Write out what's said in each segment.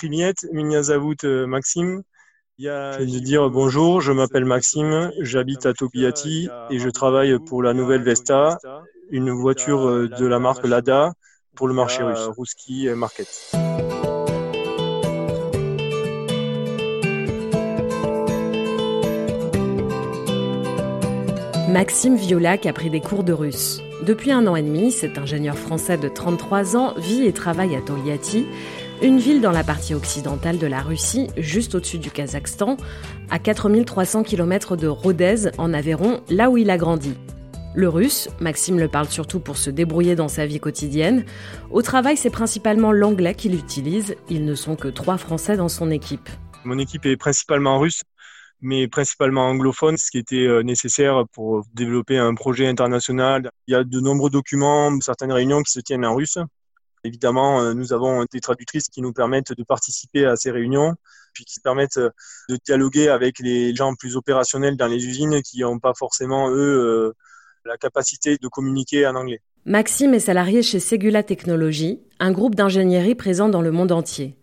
Primiet, Minyazavut Maxime. Je vais te dire bonjour, je m'appelle Maxime, j'habite à Togliatti et je travaille pour la nouvelle Vesta, une voiture de la marque Lada pour le marché russe, Ruski Market. Maxime Violac a pris des cours de russe. Depuis un an et demi, cet ingénieur français de 33 ans vit et travaille à Togliatti, une ville dans la partie occidentale de la Russie, juste au-dessus du Kazakhstan, à 4300 km de Rodez, en Aveyron, là où il a grandi. Le russe, Maxime le parle surtout pour se débrouiller dans sa vie quotidienne. Au travail, c'est principalement l'anglais qu'il utilise. Ils ne sont que trois Français dans son équipe. Mon équipe est principalement russe mais principalement anglophone, ce qui était euh, nécessaire pour développer un projet international. Il y a de nombreux documents, certaines réunions qui se tiennent en russe. Évidemment, euh, nous avons des traductrices qui nous permettent de participer à ces réunions, puis qui permettent euh, de dialoguer avec les gens plus opérationnels dans les usines qui n'ont pas forcément, eux, la capacité de communiquer en anglais. Maxime est salarié chez Segula Technologies, un groupe d'ingénierie présent dans le monde entier.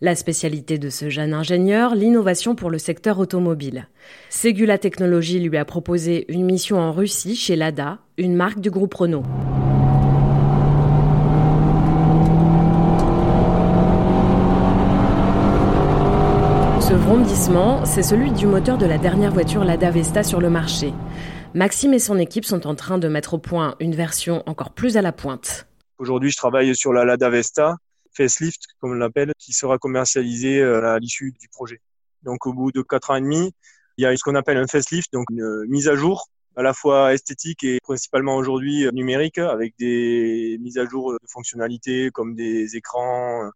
La spécialité de ce jeune ingénieur, l'innovation pour le secteur automobile. Segula Technologies lui a proposé une mission en Russie chez Lada, une marque du groupe Renault. Ce vrondissement, c'est celui du moteur de la dernière voiture Lada Vesta sur le marché. Maxime et son équipe sont en train de mettre au point une version encore plus à la pointe. Aujourd'hui, je travaille sur la Lada Vesta, facelift, comme on l'appelle, qui sera commercialisé euh, à l'issue du projet. Donc, au bout de quatre ans et demi, il y a ce qu'on appelle un facelift, donc une mise à jour à la fois esthétique et principalement aujourd'hui euh, numérique, avec des mises à jour de fonctionnalités comme des écrans, euh,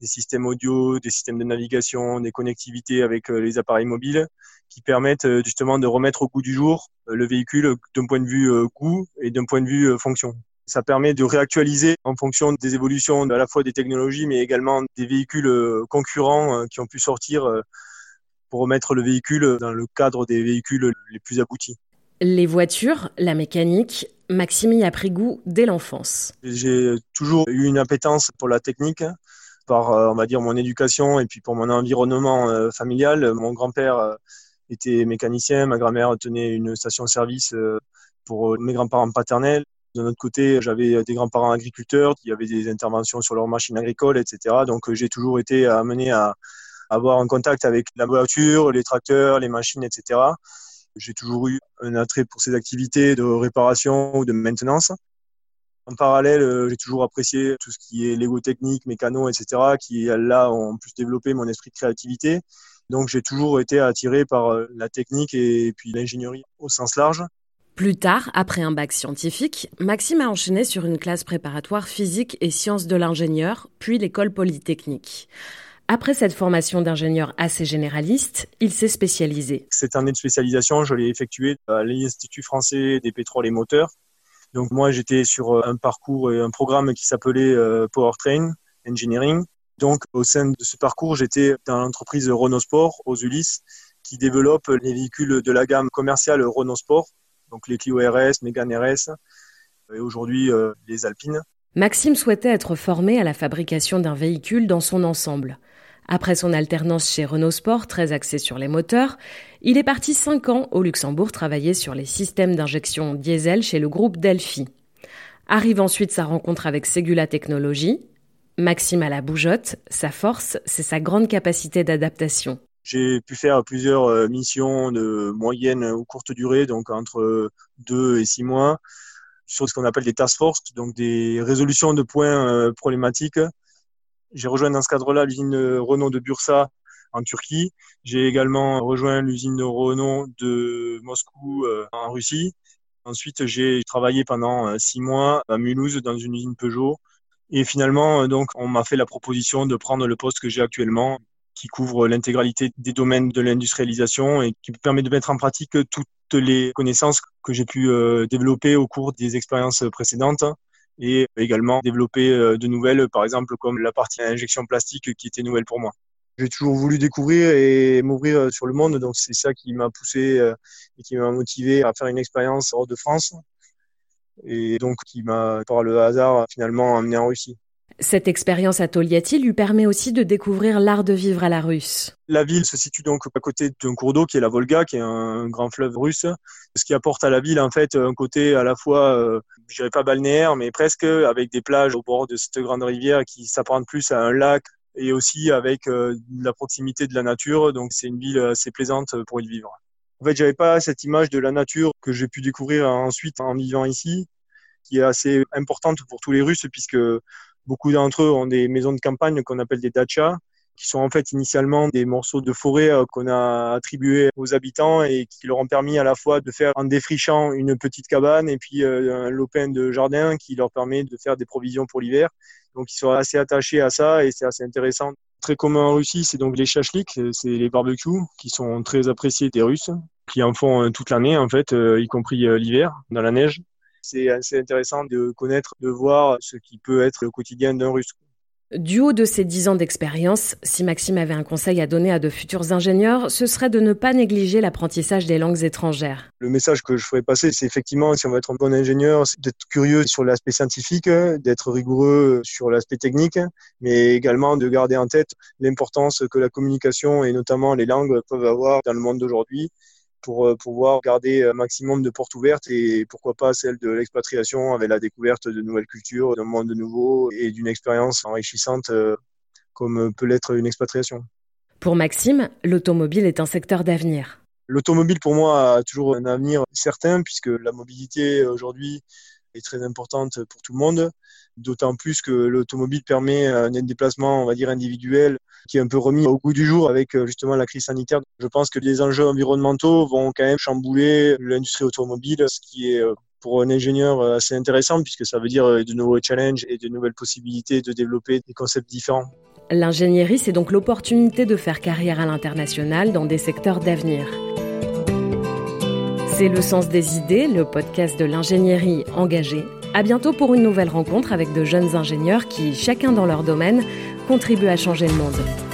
des systèmes audio, des systèmes de navigation, des connectivités avec les appareils mobiles, qui permettent justement de remettre au goût du jour le véhicule d'un point de vue goût et d'un point de vue fonction. Ça permet de réactualiser en fonction des évolutions à la fois des technologies, mais également des véhicules euh, concurrents euh, qui ont pu sortir euh, pour remettre le véhicule dans le cadre des véhicules les plus aboutis. Les voitures, la mécanique, Maxime y a pris goût dès l'enfance. J'ai toujours eu une appétence pour la technique par, on va dire, mon éducation et puis pour mon environnement familial. Mon grand-père était mécanicien, ma grand-mère tenait une station-service pour mes grands-parents paternels. De notre côté, j'avais des grands-parents agriculteurs qui avaient des interventions sur leurs machines agricoles, etc. Donc, euh, j'ai toujours été amené à avoir un contact avec la voiture, les tracteurs, les machines, etc. J'ai toujours eu un attrait pour ces activités de réparation ou de maintenance. En parallèle, euh, j'ai toujours apprécié tout ce qui est Lego technique, mécano, etc., qui là ont plus développé mon esprit de créativité. Donc j'ai toujours été attiré par euh, la technique et puis l'ingénierie au sens large. Plus tard, après un bac scientifique, Maxime a enchaîné sur une classe préparatoire physique et sciences de l'ingénieur, puis l'école polytechnique. Après cette formation d'ingénieur assez généraliste, il s'est spécialisé. Cette année de spécialisation, je l'ai effectuée à l'Institut français des pétroles et moteurs. Donc moi, j'étais sur euh, un parcours et un programme qui s'appelait euh, Powertrain Engineering. Donc au sein de ce parcours, j'étais dans l'entreprise Renault Sport aux Ulysses qui développe les véhicules de la gamme commerciale Renault Sport donc les Clio RS, Mégane RS et aujourd'hui euh, les Alpines. Maxime souhaitait être formé à la fabrication d'un véhicule dans son ensemble. Après son alternance chez Renault Sport, très axée sur les moteurs, il est parti cinq ans au Luxembourg travailler sur les systèmes d'injection diesel chez le groupe Delphi. Arrive ensuite sa rencontre avec Segula Technologies. Maxime a la bougeotte, sa force, c'est sa grande capacité d'adaptation. J'ai pu faire plusieurs euh, missions de moyenne ou courte durée, donc entre deux et six mois, sur ce qu'on appelle des task force, donc des résolutions de points euh, problématiques. J'ai rejoint dans ce cadre-là l'usine Renault de Bursa en Turquie. J'ai également rejoint l'usine Renault de Moscou euh, en Russie. Ensuite, j'ai travaillé pendant six mois à Mulhouse dans une usine Peugeot. Et finalement, donc, on m'a fait la proposition de prendre le poste que j'ai actuellement, qui couvre l'intégralité des domaines de l'industrialisation et qui permet de mettre en pratique toutes les connaissances que j'ai pu euh, développer au cours des expériences précédentes et également développer euh, de nouvelles, par exemple comme la partie injection plastique qui était nouvelle pour moi. J'ai toujours voulu découvrir et m'ouvrir sur le monde, donc c'est ça qui m'a poussé euh, et qui m'a motivé à faire une expérience hors de France et donc qui m'a, par le hasard, finalement amené en Russie. Cette expérience à Toliati lui permet aussi de découvrir l'art de vivre à la russe. La ville se situe donc à côté d'un cours d'eau qui est la Volga, qui est un grand fleuve russe, ce qui apporte à la ville en fait un côté à la fois, euh, je dirais pas balnéaire, mais presque avec des plages au bord de cette grande rivière qui s'apparente plus à un lac et aussi avec euh, la proximité de la nature. Donc c'est une ville assez plaisante pour y vivre. En fait, j'avais pas cette image de la nature que j'ai pu découvrir ensuite en vivant ici, qui est assez importante pour tous les Russes puisque Beaucoup d'entre eux ont des maisons de campagne qu'on appelle des dachas, qui sont en fait initialement des morceaux de forêt euh, qu'on a attribués aux habitants et qui leur ont permis à la fois de faire en défrichant une petite cabane et puis euh, un lopin de jardin qui leur permet de faire des provisions pour l'hiver. Donc ils sont assez attachés à ça et c'est assez intéressant. Très commun en Russie, c'est donc les shashliks, c'est les barbecues qui sont très appréciés des Russes, qui en font euh, toute l'année en fait, y compris l'hiver dans la neige c'est assez intéressant de connaître, de voir ce qui peut être le quotidien d'un russe. Du haut de ses dix ans d'expérience, si Maxime avait un conseil à donner à de futurs ingénieurs, ce serait de ne pas négliger l'apprentissage des langues étrangères. Le message que je ferais passer, c'est effectivement, si on veut être un bon ingénieur, c'est d'être curieux sur l'aspect scientifique, d'être rigoureux sur l'aspect technique, mais également de garder en tête l'importance que la communication et notamment les langues peuvent avoir dans le monde d'aujourd'hui pour euh, pouvoir garder un maximum de portes ouvertes et pourquoi pas celle de l'expatriation avec la découverte de nouvelles cultures, d'un monde nouveau et d'une expérience enrichissante euh, comme peut l'être une expatriation. Pour Maxime, l'automobile est un secteur d'avenir. L'automobile pour moi a toujours un avenir certain puisque la mobilité aujourd'hui est très importante pour tout le monde, d'autant plus que l'automobile permet un déplacement, on va dire, individuel qui est un peu remis au goût du jour avec euh, justement la crise sanitaire. Je pense que les enjeux environnementaux vont quand même chambouler l'industrie automobile, ce qui est euh, pour un ingénieur euh, assez intéressant puisque ça veut dire de nouveaux challenges et de nouvelles possibilités de développer des concepts différents. L'ingénierie, c'est donc l'opportunité de faire carrière à l'international dans des secteurs d'avenir. C'est le sens des idées, le podcast de l'ingénierie engagée. À bientôt pour une nouvelle rencontre avec de jeunes ingénieurs qui, chacun dans leur domaine, contribuent à changer le monde.